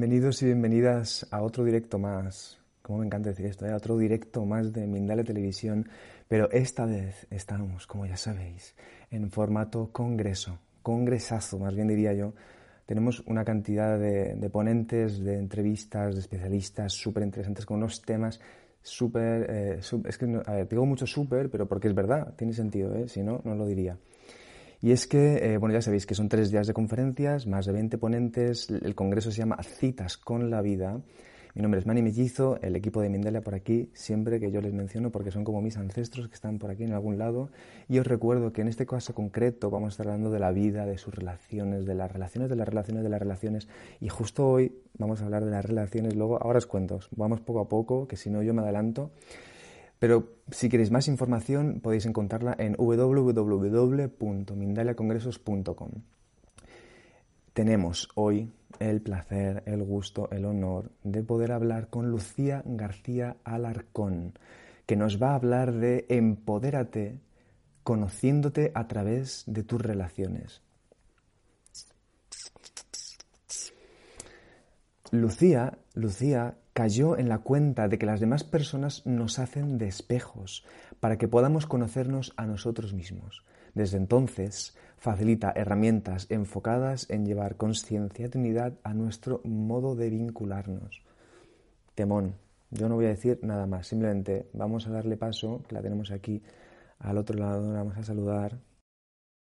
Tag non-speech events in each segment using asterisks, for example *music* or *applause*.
Bienvenidos y bienvenidas a otro directo más. Como me encanta decir esto, ¿eh? a otro directo más de Mindale Televisión, pero esta vez estamos, como ya sabéis, en formato congreso, congresazo, más bien diría yo. Tenemos una cantidad de, ponentes, de entrevistas, de especialistas súper interesantes con unos temas súper... eh, es que, a ver, digo mucho súper, pero porque es verdad, tiene sentido, ¿eh? si no, no lo diría. Y es que, eh, bueno, ya sabéis que son tres días de conferencias, más de 20 ponentes. El congreso se llama Citas con la Vida. Mi nombre es Manny Mellizo, el equipo de Mindalia por aquí, siempre que yo les menciono porque son como mis ancestros que están por aquí en algún lado. Y os recuerdo que en este caso concreto vamos a estar hablando de la vida, de sus relaciones, de las relaciones, de las relaciones, de las relaciones. Y justo hoy vamos a hablar de las relaciones. Luego, ahora os cuento, vamos poco a poco, que si no yo me adelanto. Pero si queréis más información podéis encontrarla en www.mindaliacongresos.com. Tenemos hoy el placer, el gusto, el honor de poder hablar con Lucía García Alarcón, que nos va a hablar de Empodérate conociéndote a través de tus relaciones. Lucía, Lucía cayó en la cuenta de que las demás personas nos hacen de espejos para que podamos conocernos a nosotros mismos. Desde entonces, facilita herramientas enfocadas en llevar conciencia y unidad a nuestro modo de vincularnos. Temón, yo no voy a decir nada más, simplemente vamos a darle paso, que la tenemos aquí al otro lado, la vamos a saludar.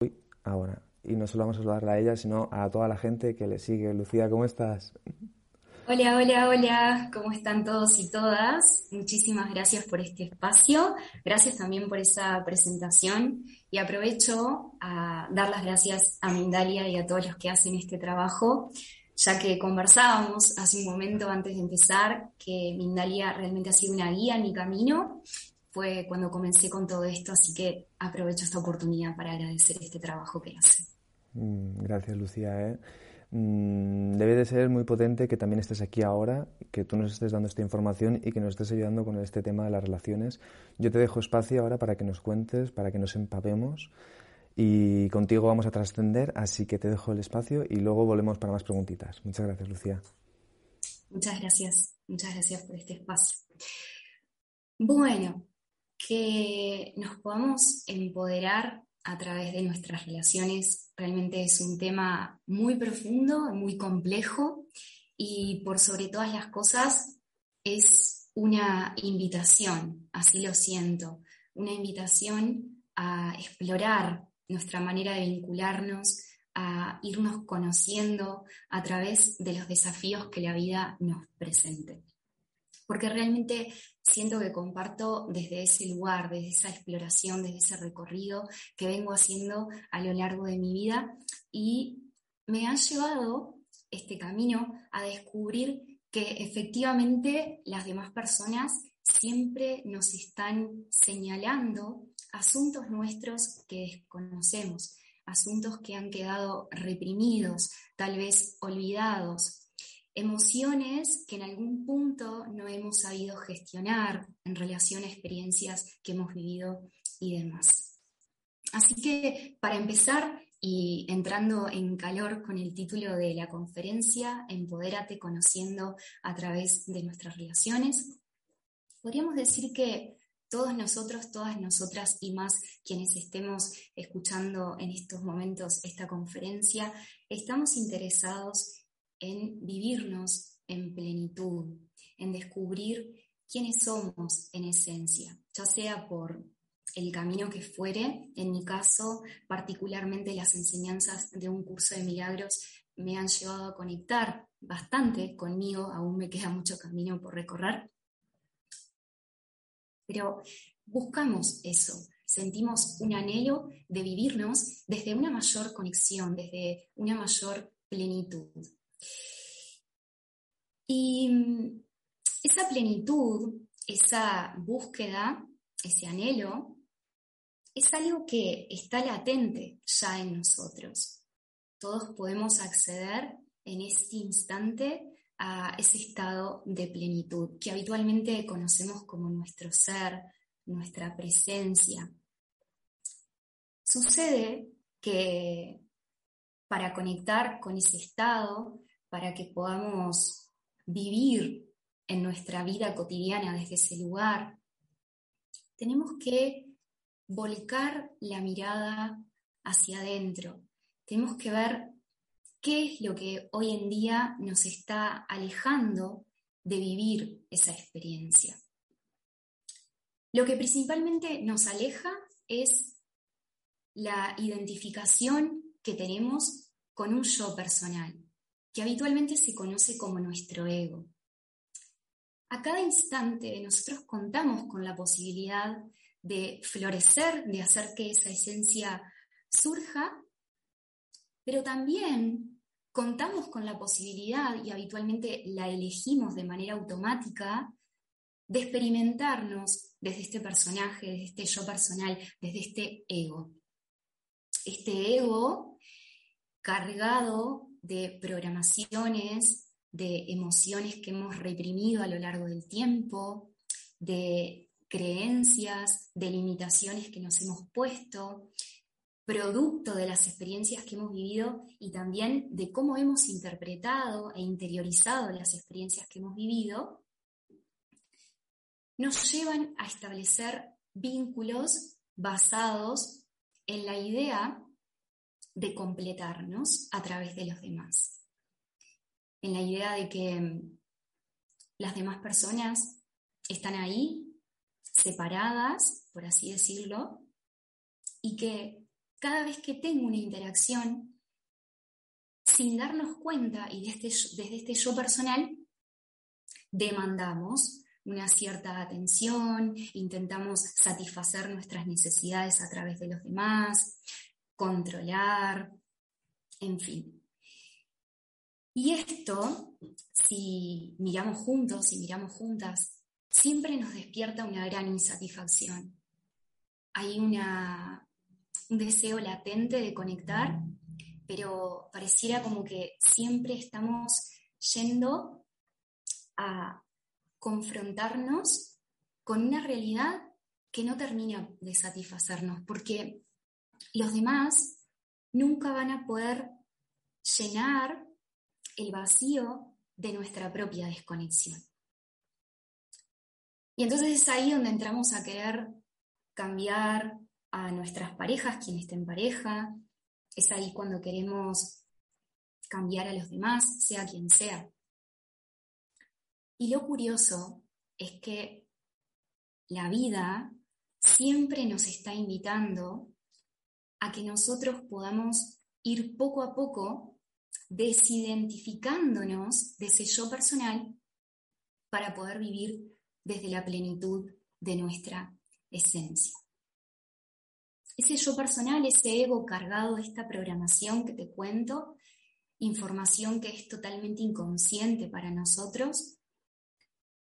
Uy, ahora. Y no solo vamos a saludarla a ella, sino a toda la gente que le sigue. Lucía, ¿cómo estás? Hola, hola, hola, ¿cómo están todos y todas? Muchísimas gracias por este espacio, gracias también por esa presentación y aprovecho a dar las gracias a Mindalia y a todos los que hacen este trabajo, ya que conversábamos hace un momento antes de empezar que Mindalia realmente ha sido una guía en mi camino, fue cuando comencé con todo esto, así que aprovecho esta oportunidad para agradecer este trabajo que hacen. Mm, Gracias, Lucía. ¿eh? Mm, Debe de ser muy potente que también estés aquí ahora, que tú nos estés dando esta información y que nos estés ayudando con este tema de las relaciones. Yo te dejo espacio ahora para que nos cuentes, para que nos empapemos y contigo vamos a trascender, así que te dejo el espacio y luego volvemos para más preguntitas. Muchas gracias, Lucía. Muchas gracias, muchas gracias por este espacio. Bueno, que nos podamos empoderar a través de nuestras relaciones realmente es un tema muy profundo, muy complejo y por sobre todas las cosas es una invitación, así lo siento, una invitación a explorar nuestra manera de vincularnos, a irnos conociendo a través de los desafíos que la vida nos presente. Porque realmente siento que comparto desde ese lugar, desde esa exploración, desde ese recorrido que vengo haciendo a lo largo de mi vida. Y me ha llevado este camino a descubrir que efectivamente las demás personas siempre nos están señalando asuntos nuestros que desconocemos, asuntos que han quedado reprimidos, tal vez olvidados, emociones que en algún punto no hemos sabido gestionar en relación a experiencias que hemos vivido y demás. Así que para empezar y entrando en calor con el título de la conferencia, Empodérate conociendo a través de nuestras relaciones, podríamos decir que todos nosotros, todas nosotras y más quienes estemos escuchando en estos momentos esta conferencia, estamos interesados en vivirnos en plenitud, en descubrir quiénes somos en esencia, ya sea por el camino que fuere, en mi caso, particularmente las enseñanzas de un curso de milagros me han llevado a conectar bastante conmigo, aún me queda mucho camino por recorrer, pero buscamos eso, sentimos un anhelo de vivirnos desde una mayor conexión, desde una mayor plenitud. Y mm, esa plenitud, esa búsqueda, ese anhelo, es algo que está latente ya en nosotros. Todos podemos acceder en este instante a ese estado de plenitud que habitualmente conocemos como nuestro ser, nuestra presencia. Sucede que para conectar con ese estado, para que podamos vivir en nuestra vida cotidiana desde ese lugar, tenemos que volcar la mirada hacia adentro. Tenemos que ver qué es lo que hoy en día nos está alejando de vivir esa experiencia. Lo que principalmente nos aleja es la identificación que tenemos con un yo personal, que habitualmente se conoce como nuestro ego. A cada instante nosotros contamos con la posibilidad de florecer, de hacer que esa esencia surja, pero también contamos con la posibilidad, y habitualmente la elegimos de manera automática, de experimentarnos desde este personaje, desde este yo personal, desde este ego. Este ego cargado de programaciones, de emociones que hemos reprimido a lo largo del tiempo, de creencias, de limitaciones que nos hemos puesto, producto de las experiencias que hemos vivido y también de cómo hemos interpretado e interiorizado las experiencias que hemos vivido, nos llevan a establecer vínculos basados en la idea de completarnos a través de los demás, en la idea de que mm, las demás personas están ahí separadas, por así decirlo, y que cada vez que tengo una interacción, sin darnos cuenta y desde, desde este yo personal, demandamos una cierta atención, intentamos satisfacer nuestras necesidades a través de los demás, controlar, en fin. Y esto, si miramos juntos, si miramos juntas siempre nos despierta una gran insatisfacción. Hay una, un deseo latente de conectar, pero pareciera como que siempre estamos yendo a confrontarnos con una realidad que no termina de satisfacernos, porque los demás nunca van a poder llenar el vacío de nuestra propia desconexión. Y entonces es ahí donde entramos a querer cambiar a nuestras parejas, quien esté en pareja, es ahí cuando queremos cambiar a los demás, sea quien sea. Y lo curioso es que la vida siempre nos está invitando a que nosotros podamos ir poco a poco desidentificándonos de ese yo personal para poder vivir desde la plenitud de nuestra esencia. Ese yo personal, ese ego cargado de esta programación que te cuento, información que es totalmente inconsciente para nosotros,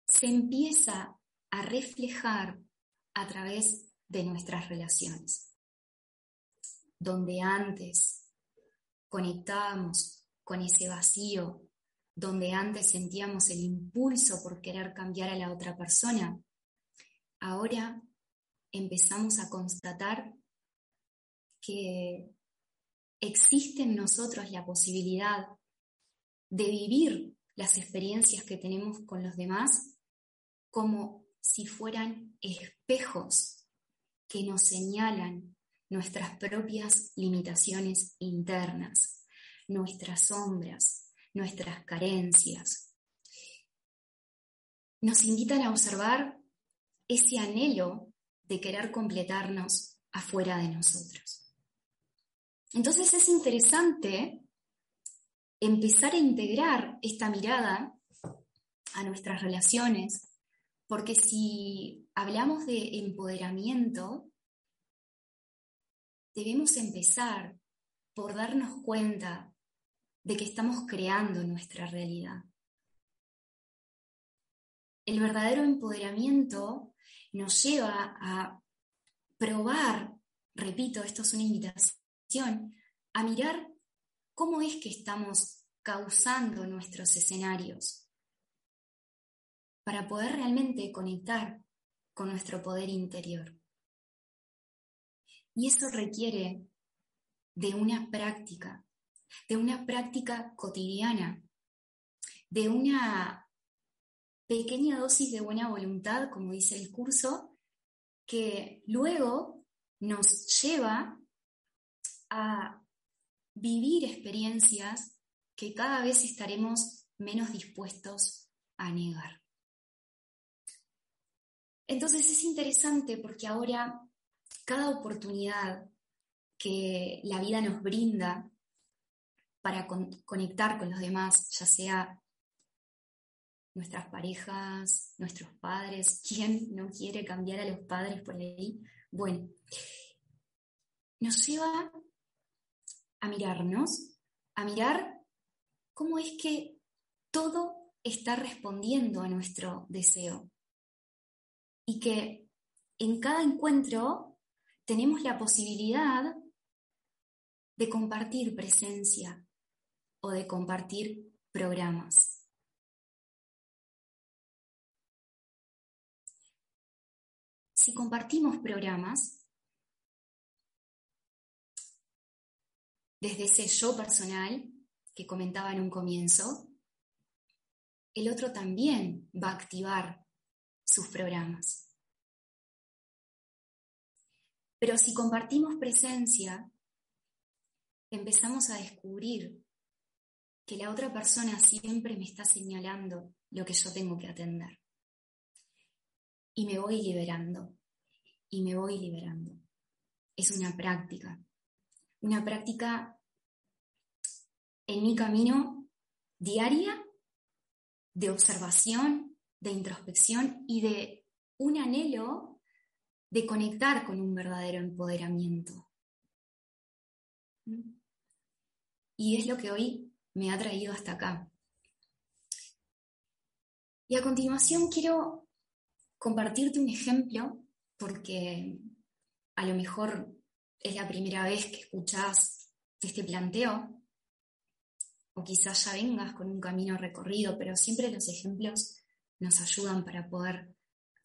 se empieza a reflejar a través de nuestras relaciones. Donde antes conectábamos con ese vacío donde antes sentíamos el impulso por querer cambiar a la otra persona, ahora empezamos a constatar que existe en nosotros la posibilidad de vivir las experiencias que tenemos con los demás como si fueran espejos que nos señalan nuestras propias limitaciones internas, nuestras sombras, nuestras carencias. nos invitan a observar ese anhelo de querer completarnos afuera de nosotros. Entonces es interesante empezar a integrar esta mirada a nuestras relaciones, porque si hablamos de empoderamiento, debemos empezar por darnos cuenta de que estamos creando nuestra realidad. El verdadero empoderamiento nos lleva a probar, repito, esto es una invitación, a mirar cómo es que estamos causando nuestros escenarios para poder realmente conectar con nuestro poder interior. Y eso requiere de una práctica, de una práctica cotidiana, de una pequeña dosis de buena voluntad, como dice el curso, que luego nos lleva a vivir experiencias que cada vez estaremos menos dispuestos a negar. Entonces es interesante porque ahora cada oportunidad que la vida nos brinda para conectar con los demás, ya sea nuestras parejas, nuestros padres, *laughs* ¿quién no quiere cambiar a los padres por ahí? Bueno, nos lleva a mirarnos, a mirar cómo es que todo está respondiendo a nuestro deseo. Y que en cada encuentro tenemos la posibilidad de compartir presencia o de compartir programas. si compartimos programas, desde ese yo personal que comentaba en un comienzo, el otro también va a activar sus programas. Pero si compartimos presencia, empezamos a descubrir que la otra persona siempre me está señalando lo que yo tengo que atender. Y me voy liberando y me voy liberando. Es una práctica, una práctica en mi camino diaria de observación, de introspección y de un anhelo de conectar con un verdadero empoderamiento. Y es lo que hoy me ha traído hasta acá. Y a continuación quiero compartirte un ejemplo porque a lo mejor es la primera vez que escuchas este planteo, o quizás ya vengas con un camino recorrido, pero siempre los ejemplos nos ayudan para poder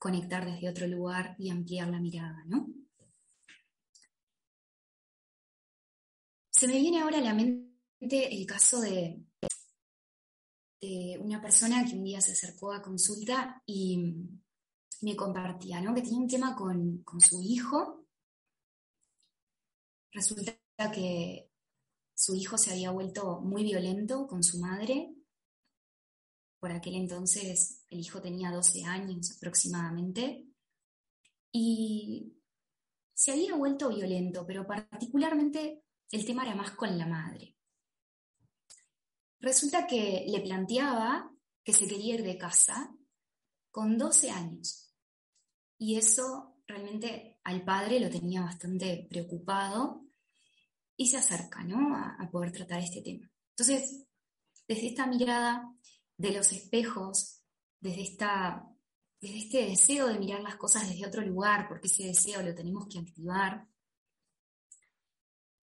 conectar desde otro lugar y ampliar la mirada, ¿no? Se me viene ahora a la mente el caso de, una persona que un día se acercó a consulta y me compartía, ¿no? Que tenía un tema con, su hijo. Resulta que su hijo se había vuelto muy violento con su madre. Por aquel entonces el hijo tenía 12 años aproximadamente. Y se había vuelto violento, pero particularmente el tema era más con la madre. Resulta que le planteaba que se quería ir de casa con 12 años. Y eso realmente al padre lo tenía bastante preocupado y se acerca a, poder tratar este tema. Entonces, desde esta mirada de los espejos, desde, esta, desde este deseo de mirar las cosas desde otro lugar, porque ese deseo lo tenemos que activar,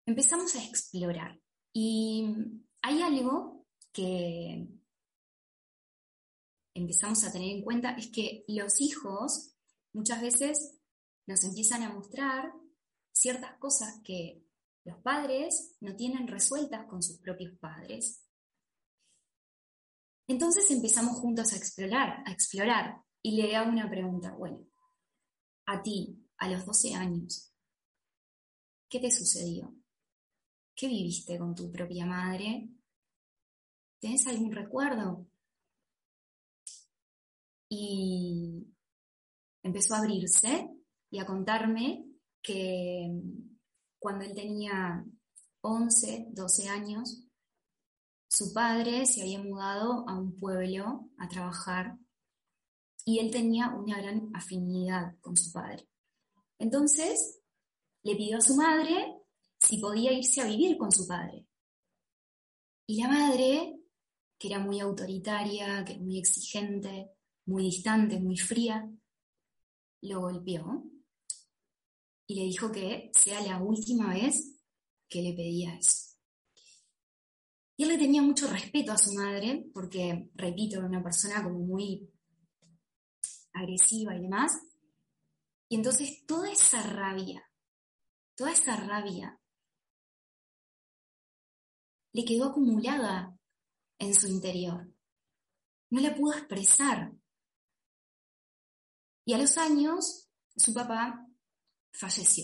empezamos a explorar. Y hay algo que empezamos a tener en cuenta, es que los hijos muchas veces nos empiezan a mostrar ciertas cosas que los padres no tienen resueltas con sus propios padres. Entonces empezamos juntos a explorar, a explorar, y le hago una pregunta, bueno, a ti, a los 12 años, ¿qué te sucedió? ¿Qué viviste con tu propia madre? ¿Tienes algún recuerdo? y empezó a abrirse y a contarme que cuando él tenía 11, 12 años, su padre se había mudado a un pueblo a trabajar y él tenía una gran afinidad con su padre. Entonces, le pidió a su madre si podía irse a vivir con su padre. Y la madre, que era muy autoritaria, que muy exigente, muy distante, muy fría, lo golpeó y le dijo que sea la última vez que le pedía eso. Y él le tenía mucho respeto a su madre, porque, repito, era una persona como muy agresiva y demás. Y entonces toda esa rabia, toda esa rabia le quedó acumulada en su interior. No la pudo expresar. Y a los años, su papá falleció.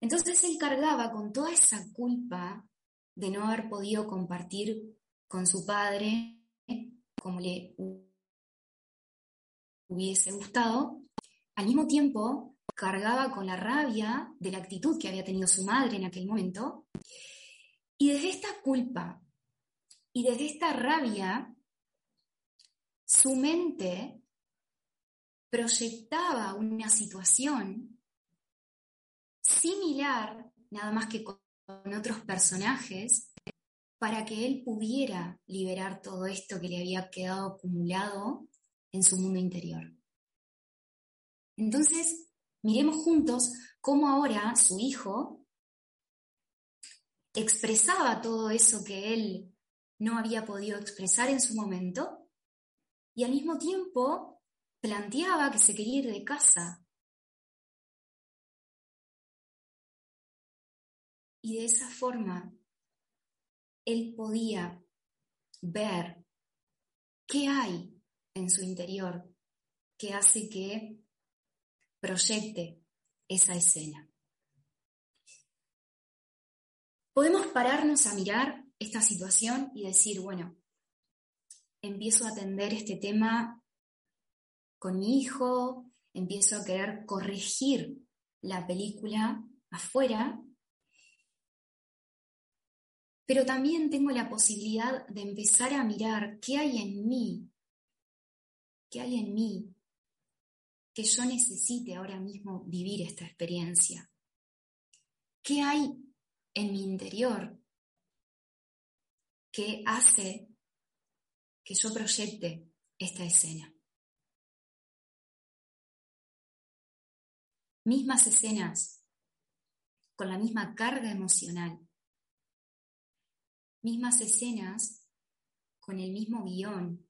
Entonces él cargaba con toda esa culpa de no haber podido compartir con su padre como le hubiese gustado, al mismo tiempo cargaba con la rabia de la actitud que había tenido su madre en aquel momento, y desde esta culpa y desde esta rabia, su mente proyectaba una situación similar, nada más que con otros personajes, para que él pudiera liberar todo esto que le había quedado acumulado en su mundo interior. Entonces, miremos juntos cómo ahora su hijo expresaba todo eso que él no había podido expresar en su momento y al mismo tiempo planteaba que se quería ir de casa. Y de esa forma, él podía ver qué hay en su interior que hace que proyecte esa escena. Podemos pararnos a mirar esta situación y decir, bueno, empiezo a atender este tema con mi hijo, empiezo a querer corregir la película afuera, pero también tengo la posibilidad de empezar a mirar qué hay en mí ¿Qué hay en mí que yo necesite ahora mismo vivir esta experiencia? ¿Qué hay en mi interior que hace que yo proyecte esta escena? Mismas escenas con la misma carga emocional, mismas escenas con el mismo guion,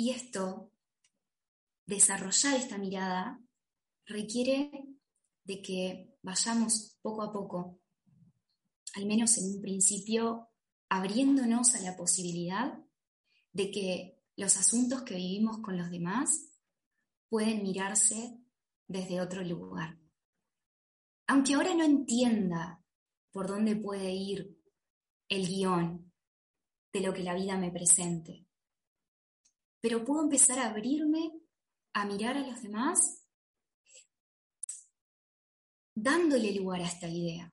Y esto, desarrollar esta mirada, requiere de que vayamos poco a poco, al menos en un principio, abriéndonos a la posibilidad de que los asuntos que vivimos con los demás pueden mirarse desde otro lugar. Aunque ahora no entienda por dónde puede ir el guion de lo que la vida me presente, pero puedo empezar a abrirme a mirar a los demás dándole lugar a esta idea,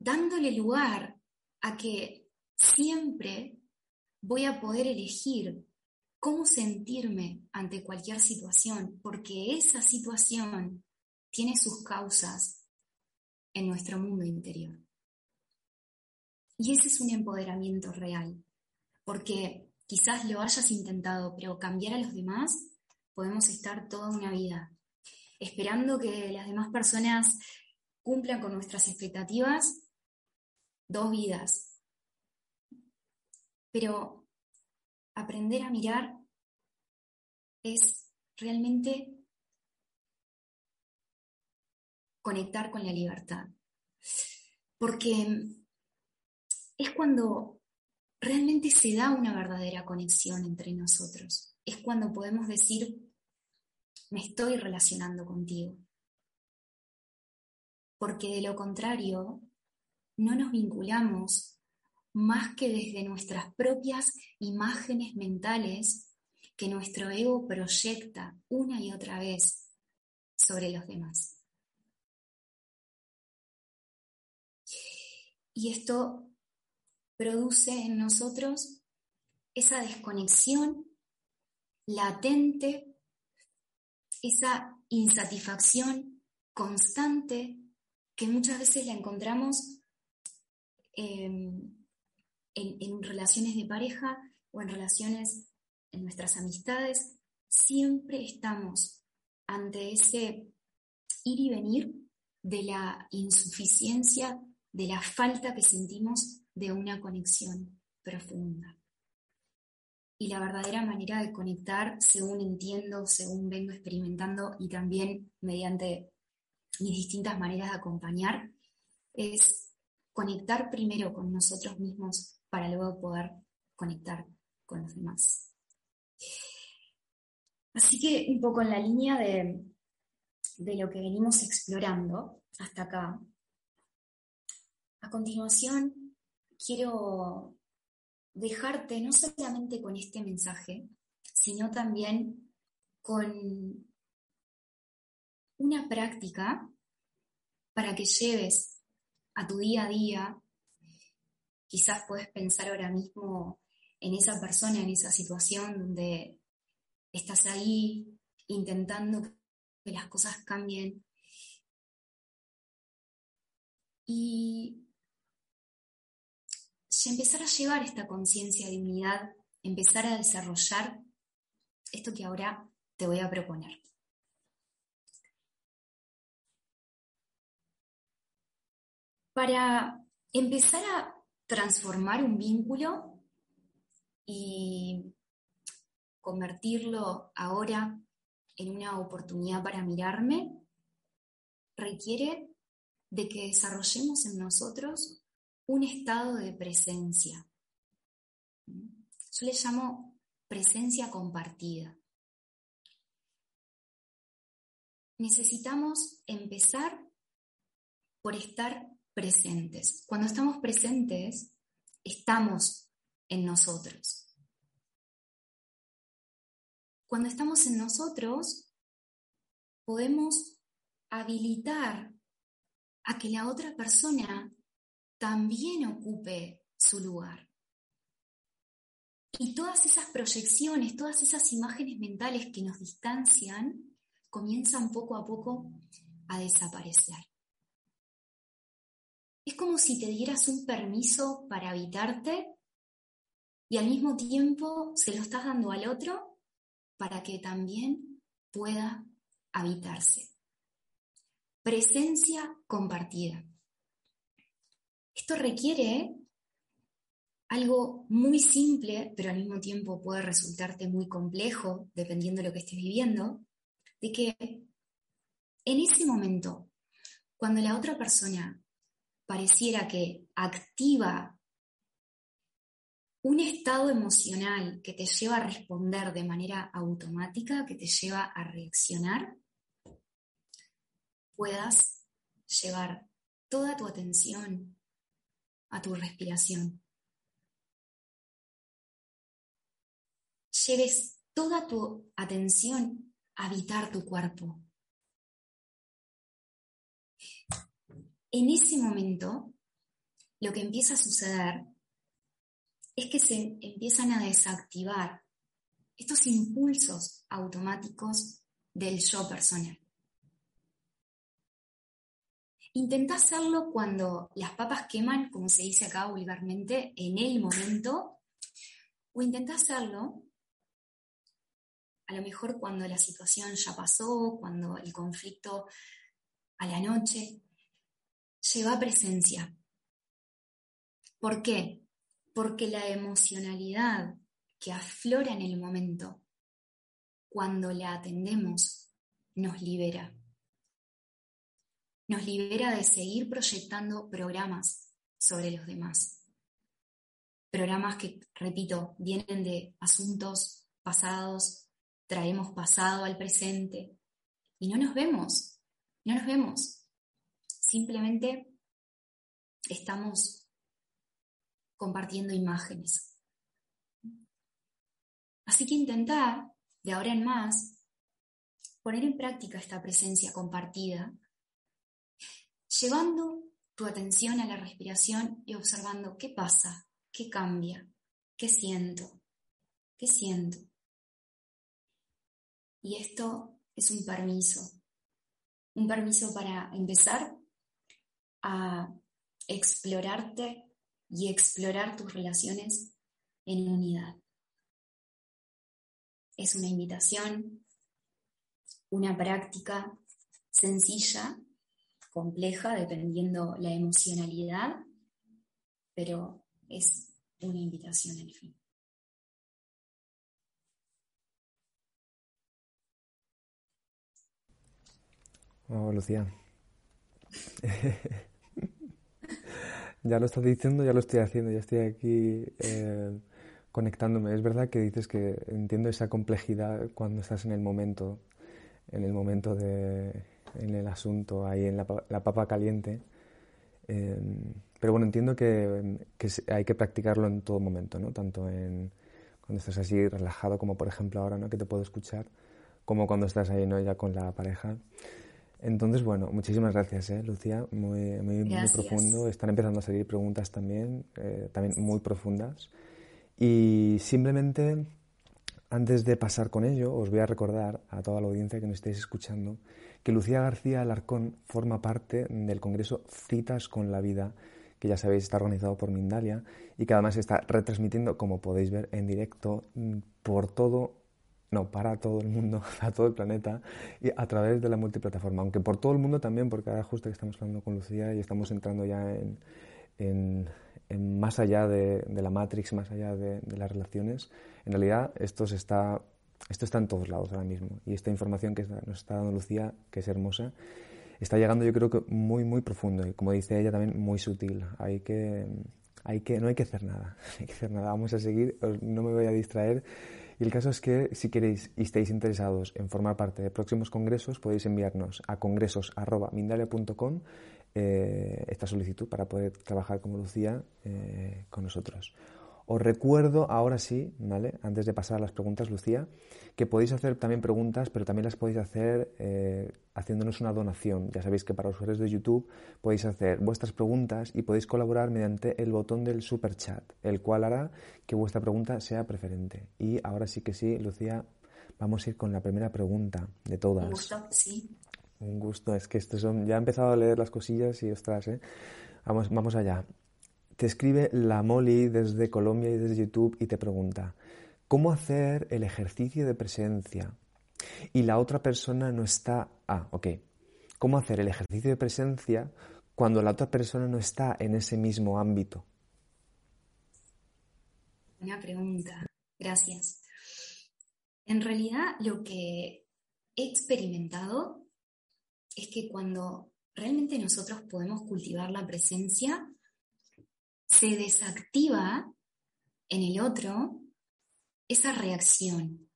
dándole lugar a que siempre voy a poder elegir cómo sentirme ante cualquier situación, porque esa situación tiene sus causas en nuestro mundo interior. Y ese es un empoderamiento real porque quizás lo hayas intentado, pero cambiar a los demás, podemos estar toda una vida esperando que las demás personas cumplan con nuestras expectativas, dos vidas. Pero aprender a mirar es realmente conectar con la libertad. Porque es cuando realmente se da una verdadera conexión entre nosotros. Es cuando podemos decir, me estoy relacionando contigo. Porque de lo contrario, no nos vinculamos más que desde nuestras propias imágenes mentales que nuestro ego proyecta una y otra vez sobre los demás. Y esto produce en nosotros esa desconexión latente, esa insatisfacción constante que muchas veces la encontramos en, en relaciones de pareja o en relaciones en nuestras amistades, siempre estamos ante ese ir y venir de la insuficiencia, de la falta que sentimos de una conexión profunda. Y la verdadera manera de conectar, según entiendo, según vengo experimentando y también mediante mis distintas maneras de acompañar, es conectar primero con nosotros mismos para luego poder conectar con los demás. Así que un poco en la línea de, de lo que venimos explorando hasta acá, a continuación quiero dejarte no solamente con este mensaje, sino también con una práctica para que lleves a tu día a día. Quizás puedes pensar ahora mismo en esa persona, en esa situación donde estás ahí intentando que las cosas cambien. Y empezar a llevar esta conciencia de unidad, empezar a desarrollar esto que ahora te voy a proponer. Para empezar a transformar un vínculo y convertirlo ahora en una oportunidad para mirarme, requiere de que desarrollemos en nosotros un estado de presencia. Yo le llamo presencia compartida. Necesitamos empezar por estar presentes. Cuando estamos presentes, estamos en nosotros. Cuando estamos en nosotros, podemos habilitar a que la otra persona también ocupe su lugar. Y todas esas proyecciones, todas esas imágenes mentales que nos distancian, comienzan poco a poco a desaparecer. Es como si te dieras un permiso para habitarte y al mismo tiempo se lo estás dando al otro para que también pueda habitarse. Presencia compartida. Esto requiere algo muy simple, pero al mismo tiempo puede resultarte muy complejo, dependiendo de lo que estés viviendo, de que en ese momento, cuando la otra persona pareciera que activa un estado emocional que te lleva a responder de manera automática, que te lleva a reaccionar, puedas llevar toda tu atención a tu respiración. Lleves toda tu atención a habitar tu cuerpo. En ese momento, lo que empieza a suceder es que se empiezan a desactivar estos impulsos automáticos del yo personal. Intenta hacerlo cuando las papas queman, como se dice acá vulgarmente, en el momento, o intenta hacerlo a lo mejor cuando la situación ya pasó, cuando el conflicto a la noche, lleva presencia. ¿Por qué? Porque la emocionalidad que aflora en el momento, cuando la atendemos, nos libera. Nos libera de seguir proyectando programas sobre los demás. Programas que, repito, vienen de asuntos pasados, traemos pasado al presente y no nos vemos, no nos vemos. Simplemente estamos compartiendo imágenes. Así que intenta, de ahora en más, poner en práctica esta presencia compartida, llevando tu atención a la respiración y observando qué pasa, qué cambia, qué siento, qué siento. Y esto es un permiso, un permiso para empezar a explorarte y explorar tus relaciones en unidad. Es una invitación, una práctica sencilla, compleja, dependiendo la emocionalidad, pero es una invitación al fin. Oh, Lucía. *laughs* ya lo estás diciendo, ya lo estoy haciendo, ya estoy aquí eh, conectándome. Es verdad que dices que entiendo esa complejidad cuando estás en el momento, en el momento de, en el asunto, ahí en la, papa caliente. Eh, pero bueno, entiendo que, hay que practicarlo en todo momento, ¿no? Tanto en cuando estás así relajado, como por ejemplo ahora, ¿no? Que te puedo escuchar, como cuando estás ahí, ¿no? Ya con la pareja. Entonces, bueno, muchísimas gracias, ¿eh, Lucía. Muy, muy, muy, profundo. Están empezando a salir preguntas también, eh, también muy profundas. Y simplemente, antes de pasar con ello, os voy a recordar a toda la audiencia que nos estéis escuchando que Lucía García Alarcón forma parte del Congreso Citas con la Vida, que ya sabéis está organizado por Mindalia y que además está retransmitiendo, como podéis ver, en directo mm, por todo no, para todo el mundo, *laughs* para todo el planeta, y a través de la multiplataforma, aunque por todo el mundo también, porque ahora justo que estamos hablando con Lucía y estamos entrando ya en, más allá de, la Matrix, más allá de, las relaciones, en realidad esto, está, esto está en todos lados ahora mismo, y esta información que nos está dando Lucía, que es hermosa, está llegando yo creo que muy, muy profundo, y como dice ella también, muy sutil. Hay que, hay que, no hay que hacer nada, *laughs* hacer nada, vamos a seguir, no me voy a distraer. Y el caso es que si queréis y estáis interesados en formar parte de próximos congresos, podéis enviarnos a congresos.mindalia.com eh, esta solicitud para poder trabajar como Lucía eh, con nosotros. Os recuerdo ahora sí, ¿vale? Antes de pasar a las preguntas, Lucía, que podéis hacer también preguntas, pero también las podéis hacer eh, haciéndonos una donación. Ya sabéis que para los usuarios de YouTube podéis hacer vuestras preguntas y podéis colaborar mediante el botón del super chat, el cual hará que vuestra pregunta sea preferente. Y ahora sí que sí, Lucía, vamos a ir con la primera pregunta de todas. Un gusto, sí. Un gusto, es que esto son, ya he empezado a leer las cosillas y ostras, ¿eh? Vamos, vamos allá. Te escribe la Molly desde Colombia y desde YouTube y te pregunta, ¿cómo hacer el ejercicio de presencia? Y la otra persona no está... Ah, ok. ¿Cómo hacer el ejercicio de presencia cuando la otra persona no está en ese mismo ámbito? Buena pregunta, gracias. En realidad lo que he experimentado es que cuando realmente nosotros podemos cultivar la presencia, se desactiva en el otro esa reacción.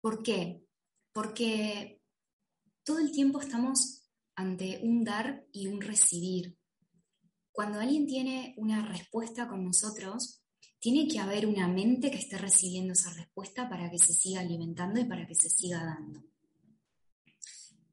¿Por qué? Porque todo el tiempo estamos ante un dar y un recibir. Cuando alguien tiene una respuesta con nosotros, tiene que haber una mente que esté recibiendo esa respuesta para que se siga alimentando y para que se siga dando.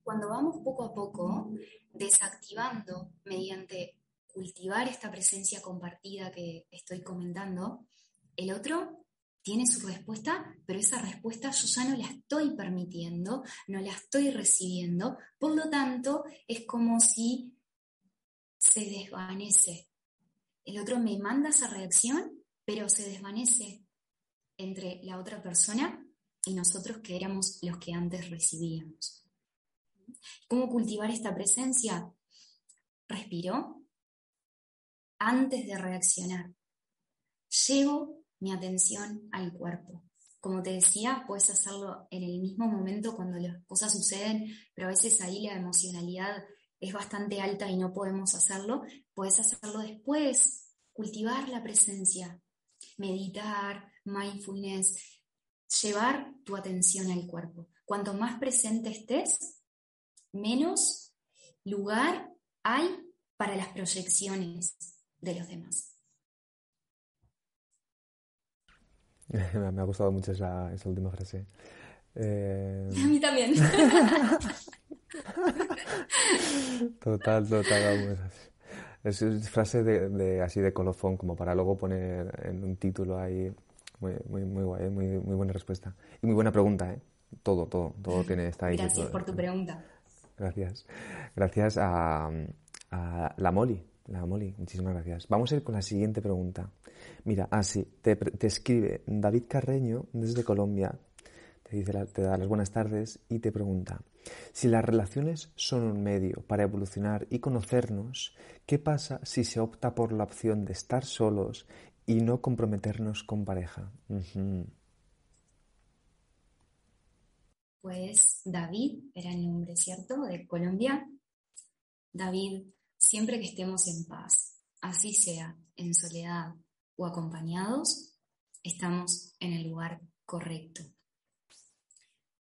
Cuando vamos poco a poco desactivando mediante cultivar esta presencia compartida que estoy comentando, el otro tiene su respuesta, pero esa respuesta yo ya no la estoy permitiendo, no la estoy recibiendo, por lo tanto es como si se desvanece. El otro me manda esa reacción, pero se desvanece entre la otra persona y nosotros que éramos los que antes recibíamos. ¿Cómo cultivar esta presencia? Respiro, antes de reaccionar. Llevo mi atención al cuerpo. Como te decía, puedes hacerlo en el mismo momento cuando las cosas suceden, pero a veces ahí la emocionalidad es bastante alta y no podemos hacerlo. Puedes hacerlo después, cultivar la presencia, meditar, mindfulness, llevar tu atención al cuerpo. Cuanto más presente estés, menos lugar hay para las proyecciones de los demás. *laughs* Me ha gustado mucho esa, esa última frase. Eh, *laughs* A mí también. *laughs* Total, total, vamos. Es, es frase de, de- así de colofón, como para luego poner en un título ahí. Muy, muy, muy guay, ¿eh? muy, muy buena respuesta. Y muy buena pregunta, ¿eh? Todo, todo, todo tiene está ahí. Gracias todo- por tu pregunta. Gracias. Gracias a, a la Moli. La Moli, muchísimas gracias. Vamos a ir con la siguiente pregunta. Mira, así, te, pre- te escribe David Carreño desde Colombia. Te, dice la- te da las buenas tardes y te pregunta, si las relaciones son un medio para evolucionar y conocernos, ¿qué pasa si se opta por la opción de estar solos y no comprometernos con pareja? Pues David era el nombre, ¿cierto? De Colombia. David, siempre que estemos en paz, así sea en soledad o acompañados, estamos en el lugar correcto.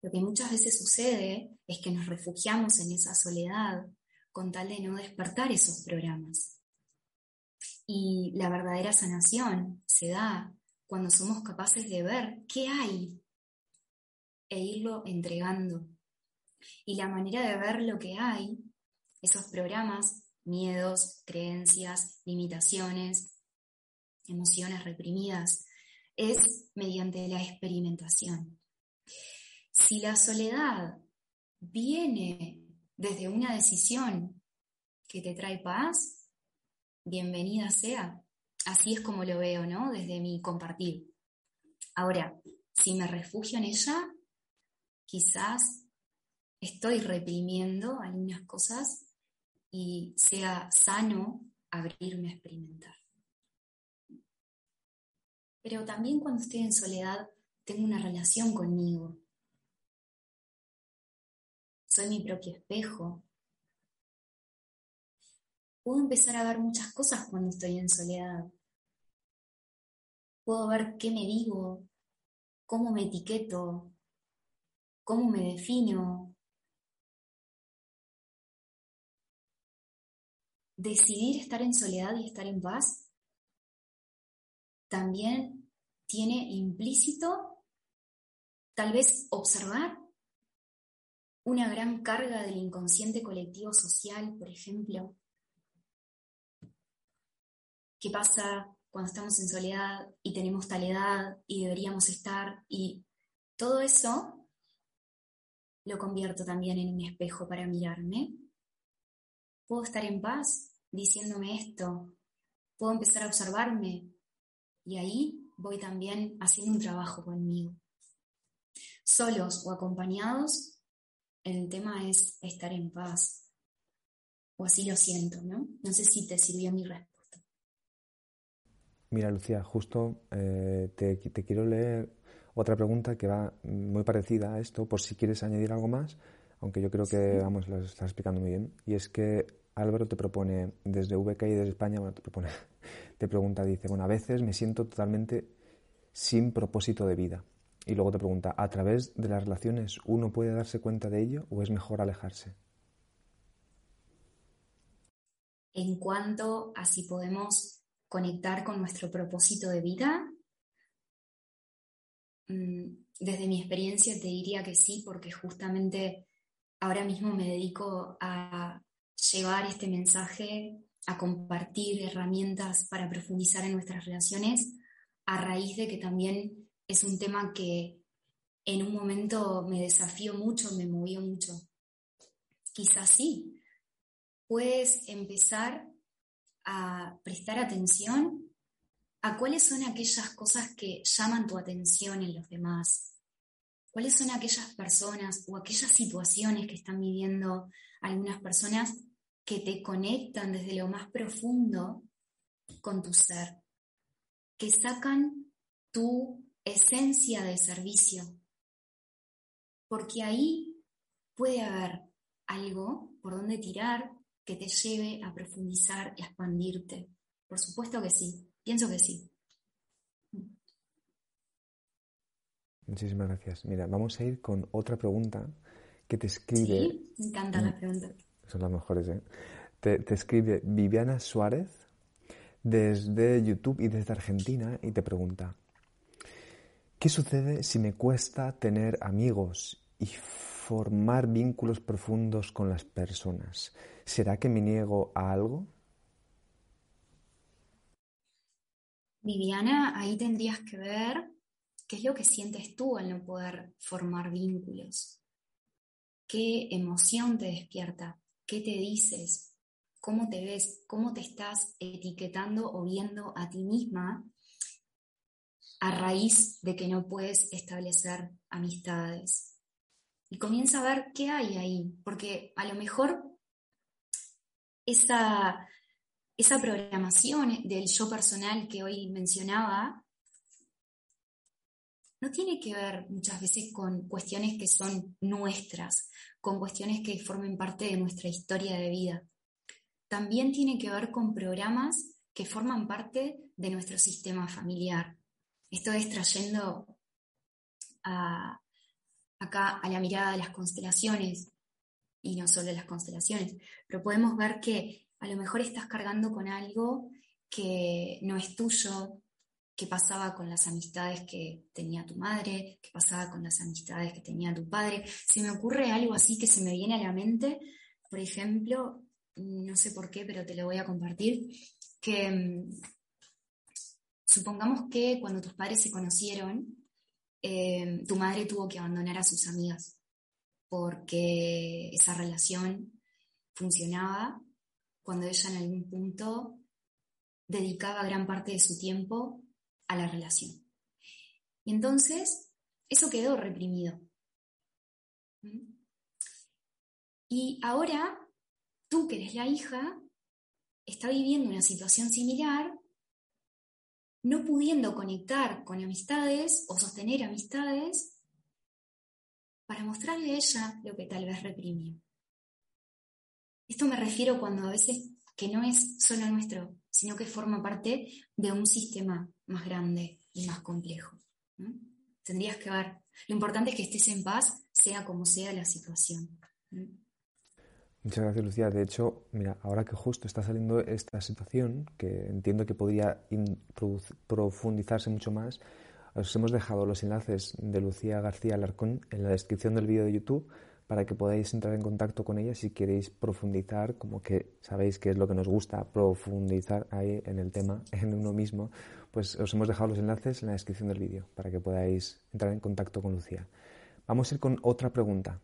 Lo que muchas veces sucede es que nos refugiamos en esa soledad con tal de no despertar esos programas. Y la verdadera sanación se da cuando somos capaces de ver qué hay e irlo entregando. Y la manera de ver lo que hay, esos programas, miedos, creencias, limitaciones, emociones reprimidas, es mediante la experimentación. Si la soledad viene desde una decisión que te trae paz, bienvenida sea. Así es como lo veo, ¿no? Desde mi compartir. Ahora, si me refugio en ella, quizás estoy reprimiendo algunas cosas y sea sano abrirme a experimentar. Pero también cuando estoy en soledad tengo una relación conmigo. Soy mi propio espejo. Puedo empezar a ver muchas cosas cuando estoy en soledad. Puedo ver qué me digo, cómo me etiqueto, cómo me defino. Decidir estar en soledad y estar en paz también tiene implícito tal vez observar una gran carga del inconsciente colectivo social, por ejemplo. ¿Qué pasa cuando estamos en soledad y tenemos tal edad y deberíamos estar? Y todo eso lo convierto también en un espejo para mirarme. Puedo estar en paz diciéndome esto. Puedo empezar a observarme. Y ahí voy también haciendo un trabajo conmigo. Solos o acompañados, el tema es estar en paz. O así lo siento, ¿no? No sé si te sirvió mi respuesta. Mira, Lucía, justo eh, te, te quiero leer otra pregunta que va muy parecida a esto, por si quieres añadir algo más, aunque yo creo que, vamos, lo estás explicando muy bien. Y es que Álvaro te propone, desde VK y desde España, bueno, te propone, *laughs* te pregunta, dice, bueno, a veces me siento totalmente sin propósito de vida. Y luego te pregunta, ¿a través de las relaciones uno puede darse cuenta de ello o es mejor alejarse? En cuanto a si podemos conectar con nuestro propósito de vida, mm, desde mi experiencia te diría que sí, porque justamente ahora mismo me dedico a llevar este mensaje, a compartir herramientas para profundizar en nuestras relaciones, a raíz de que también es un tema que en un momento me desafió mucho, me movió mucho. Quizás sí, puedes empezar a prestar atención a cuáles son aquellas cosas que llaman tu atención en los demás, cuáles son aquellas personas o aquellas situaciones que están viviendo algunas personas que te conectan desde lo más profundo con tu ser, que sacan tu esencia de servicio, porque ahí puede haber algo por donde tirar que te lleve a profundizar y a expandirte. Por supuesto que sí, pienso que sí. Muchísimas gracias. Mira, vamos a ir con otra pregunta que te escribe. Sí, me encantan las preguntas. Son las mejores, ¿eh? Te, te escribe Viviana Suárez desde YouTube y desde Argentina y te pregunta, ¿Qué sucede si me cuesta tener amigos y formar vínculos profundos con las personas? ¿Será que me niego a algo? Viviana, ahí tendrías que ver qué es lo que sientes tú al no poder formar vínculos. ¿Qué emoción te despierta? ¿Qué te dices? ¿Cómo te ves? ¿Cómo te estás etiquetando o viendo a ti misma a raíz de que no puedes establecer amistades? Y comienza a ver qué hay ahí, porque a lo mejor esa, esa programación del yo personal que hoy mencionaba no tiene que ver muchas veces con cuestiones que son nuestras, con cuestiones que formen parte de nuestra historia de vida. También tiene que ver con programas que forman parte de nuestro sistema familiar. Esto es trayendo acá a la mirada de las constelaciones, y no solo las constelaciones, pero podemos ver que a lo mejor estás cargando con algo que no es tuyo, que pasaba con las amistades que tenía tu madre, que pasaba con las amistades que tenía tu padre. Se me ocurre algo así que se me viene a la mente, por ejemplo, no sé por qué, pero te lo voy a compartir, que mm, supongamos que cuando tus padres se conocieron, eh, tu madre tuvo que abandonar a sus amigas porque esa relación funcionaba cuando ella en algún punto dedicaba gran parte de su tiempo a la relación. Y entonces, eso quedó reprimido. Y ahora, tú que eres la hija, está viviendo una situación similar, no pudiendo conectar con amistades o sostener amistades para mostrarle a ella lo que tal vez reprimió. Esto me refiero cuando a veces que no es solo nuestro, sino que forma parte de un sistema más grande y más complejo. Tendrías que ver. Lo importante es que estés en paz, sea como sea la situación. Muchas gracias, Lucía. De hecho, mira, ahora que justo está saliendo esta situación, que entiendo que podría profundizarse mucho más, os hemos dejado los enlaces de Lucía García Alarcón en la descripción del vídeo de YouTube para que podáis entrar en contacto con ella si queréis profundizar, como que sabéis que es lo que nos gusta, profundizar ahí en el tema, *laughs* en uno mismo, pues os hemos dejado los enlaces en la descripción del vídeo para que podáis entrar en contacto con Lucía. Vamos a ir con otra pregunta.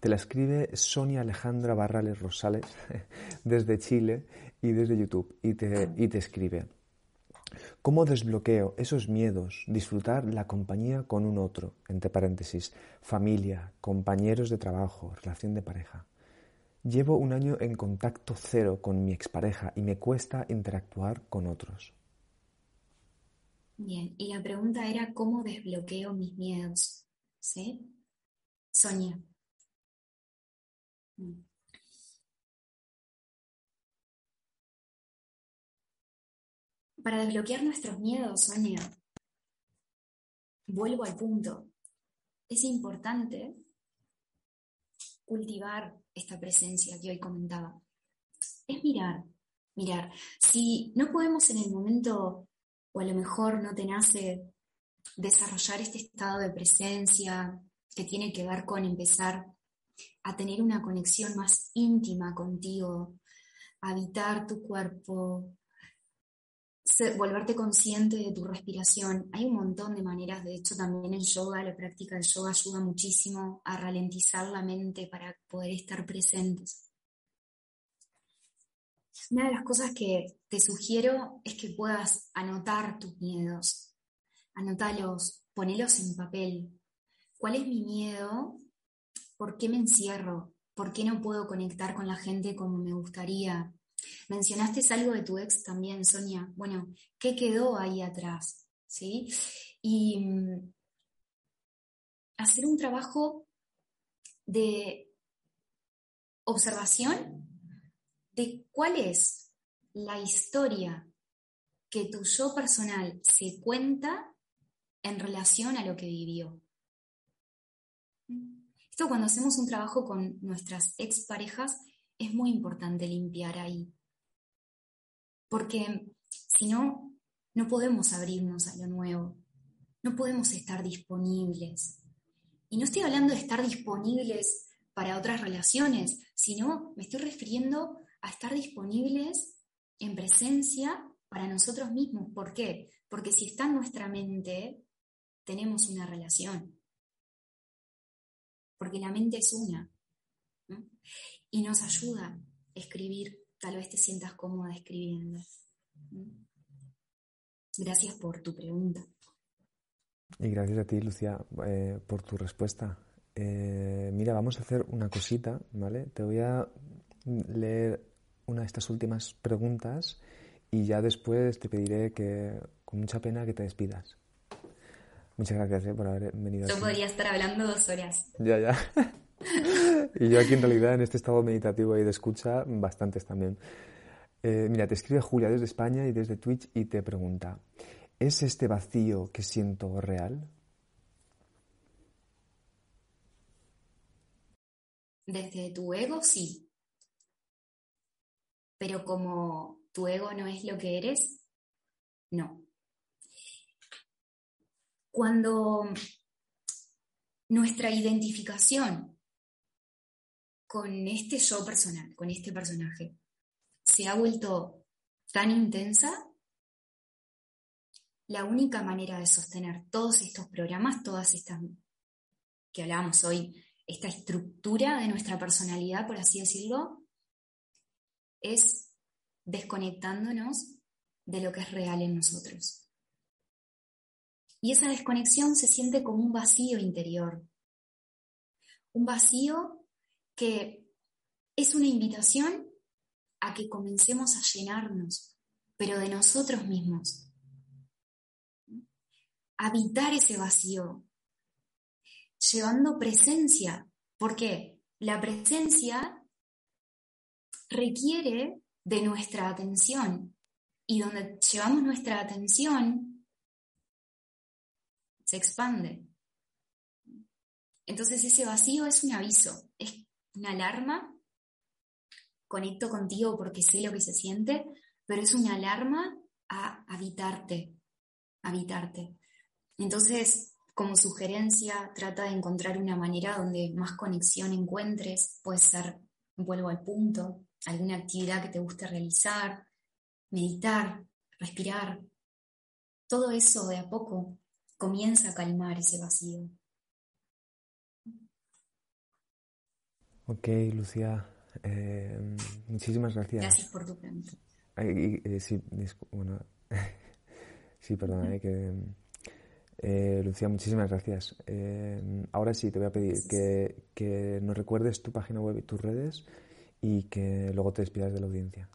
Te la escribe Sonia Alejandra Barrales Rosales *laughs* desde Chile y desde YouTube y te, y te escribe. ¿Cómo desbloqueo esos miedos? Disfrutar la compañía con un otro, entre paréntesis, familia, compañeros de trabajo, relación de pareja. Llevo un año en contacto cero con mi expareja y me cuesta interactuar con otros. Bien, y la pregunta era cómo desbloqueo mis miedos. ¿Sí? Sonia. Para desbloquear nuestros miedos, Sonia, vuelvo al punto. Es importante cultivar esta presencia que hoy comentaba. Es mirar, mirar. Si no podemos en el momento, o a lo mejor no te nace desarrollar este estado de presencia que tiene que ver con empezar a tener una conexión más íntima contigo, habitar tu cuerpo, volverte consciente de tu respiración. Hay un montón de maneras, de hecho también en yoga, la práctica del yoga ayuda muchísimo a ralentizar la mente para poder estar presentes. Una de las cosas que te sugiero es que puedas anotar tus miedos, anotalos, ponelos en papel. ¿Cuál es mi miedo? ¿Por qué me encierro? ¿Por qué no puedo conectar con la gente como me gustaría? Mencionaste algo de tu ex también, Sonia. Bueno, ¿qué quedó ahí atrás? ¿Sí? Y mm, hacer un trabajo de observación de cuál es la historia que tu yo personal se cuenta en relación a lo que vivió. Esto cuando hacemos un trabajo con nuestras exparejas es muy importante limpiar ahí. Porque si no, no podemos abrirnos a lo nuevo. no podemos estar disponibles. Y no estoy hablando de estar disponibles para otras relaciones, sino me estoy refiriendo a estar disponibles en presencia para nosotros mismos. ¿Por qué? Porque si está en nuestra mente, tenemos una relación. Porque la mente es una. Y nos ayuda a escribir. Tal vez te sientas cómoda escribiendo. Gracias por tu pregunta. Y gracias a ti, Lucía, eh, por tu respuesta. Eh, mira, vamos a hacer una cosita, ¿vale? Te voy a leer una de estas últimas preguntas y ya después te pediré que, con mucha pena, que te despidas. Muchas gracias eh, por haber venido. Yo podría estar hablando dos horas. Ya, ya. *laughs* y yo aquí en realidad en este estado meditativo y de escucha, bastantes también. mira, te escribe Julia desde España y desde Twitch y te pregunta, ¿Es este vacío que siento real? Desde tu ego sí. Pero como tu ego no es lo que eres, no. Cuando nuestra identificación con este yo personal, con este personaje, se ha vuelto tan intensa, la única manera de sostener todos estos programas, todas estas que hablábamos hoy, esta estructura de nuestra personalidad, por así decirlo, es desconectándonos de lo que es real en nosotros. Y esa desconexión se siente como un vacío interior. Un vacío que es una invitación a que comencemos a llenarnos, pero de nosotros mismos, habitar ese vacío, llevando presencia, porque la presencia requiere de nuestra atención y donde llevamos nuestra atención se expande. Entonces ese vacío es un aviso, es una alarma. Conecto contigo porque sé lo que se siente, pero es una alarma a habitarte, habitarte. Entonces, como sugerencia, trata de encontrar una manera donde más conexión encuentres. Puede ser, vuelvo al punto, alguna actividad que te guste realizar, meditar, respirar. Todo eso de a poco comienza a calmar ese vacío. Ok, Lucía, eh, muchísimas gracias. Gracias por tu pregunta. Eh, sí, bueno, *laughs* sí, perdona, eh, que eh, Lucía, muchísimas gracias. Eh, ahora sí, te voy a pedir que, nos recuerdes tu página web y tus redes y que luego te despidas de la audiencia.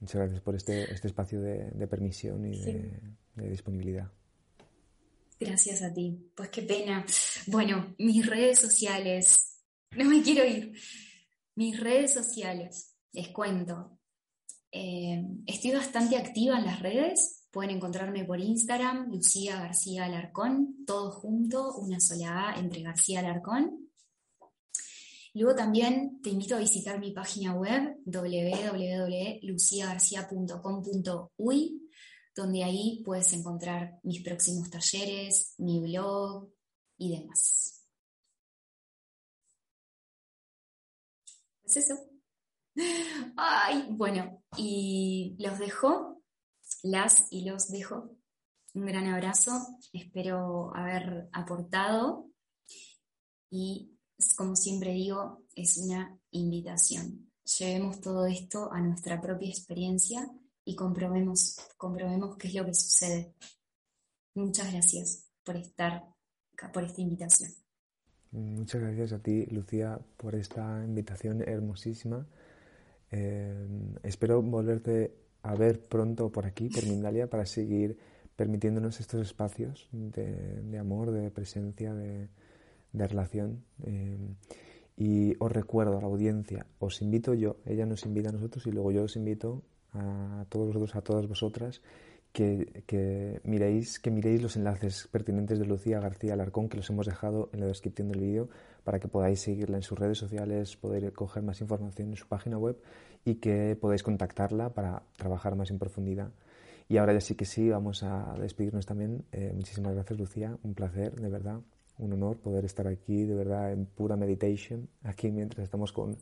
Muchas gracias por este, este espacio de, permisión y de, disponibilidad. Gracias a ti. Pues qué pena. Bueno, mis redes sociales. *laughs* No me quiero ir. Mis redes sociales. Les cuento. Eh, estoy bastante activa en las redes. Pueden encontrarme por Instagram, Lucía García Alarcón, todo junto, una sola A entre García Alarcón. Luego también te invito a visitar mi página web www.luciagarcia.com.uy, donde ahí puedes encontrar mis próximos talleres, mi blog y demás. Es eso. Ay, bueno, y los dejo las y los dejo. Un gran abrazo, espero haber aportado y como siempre digo, es una invitación. Llevemos todo esto a nuestra propia experiencia y comprobemos, comprobemos qué es lo que sucede. Muchas gracias por estar por esta invitación. Muchas gracias a ti, Lucía, por esta invitación hermosísima. Eh, espero volverte a ver pronto por aquí, por *laughs* Mindalia, para seguir permitiéndonos estos espacios de, amor, de presencia, de, relación. Eh, y os recuerdo a la audiencia, os invito yo, ella nos invita a nosotros y luego yo os invito a todos vosotros, a todas vosotras, que, miréis, que miréis los enlaces pertinentes de Lucía García Alarcón, que los hemos dejado en la descripción del vídeo, para que podáis seguirla en sus redes sociales, poder coger más información en su página web y que podáis contactarla para trabajar más en profundidad. Y ahora ya sí que sí, vamos a despedirnos también. Eh, muchísimas gracias, Lucía. Un placer, de verdad. Un honor poder estar aquí, de verdad, en pura meditation, aquí mientras estamos con,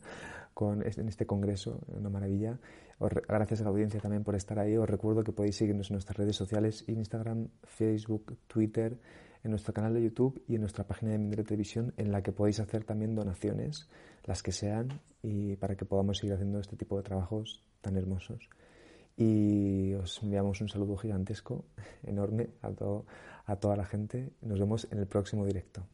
con en este congreso. Una maravilla. gracias a la audiencia también por estar ahí. Os recuerdo que podéis seguirnos en nuestras redes sociales, Instagram, Facebook, Twitter, en nuestro canal de YouTube y en nuestra página de Mindre Televisión, en la que podéis hacer también donaciones, las que sean, y para que podamos seguir haciendo este tipo de trabajos tan hermosos y os enviamos un saludo gigantesco, *laughs* enorme a, a toda la gente. Nos vemos en el próximo directo.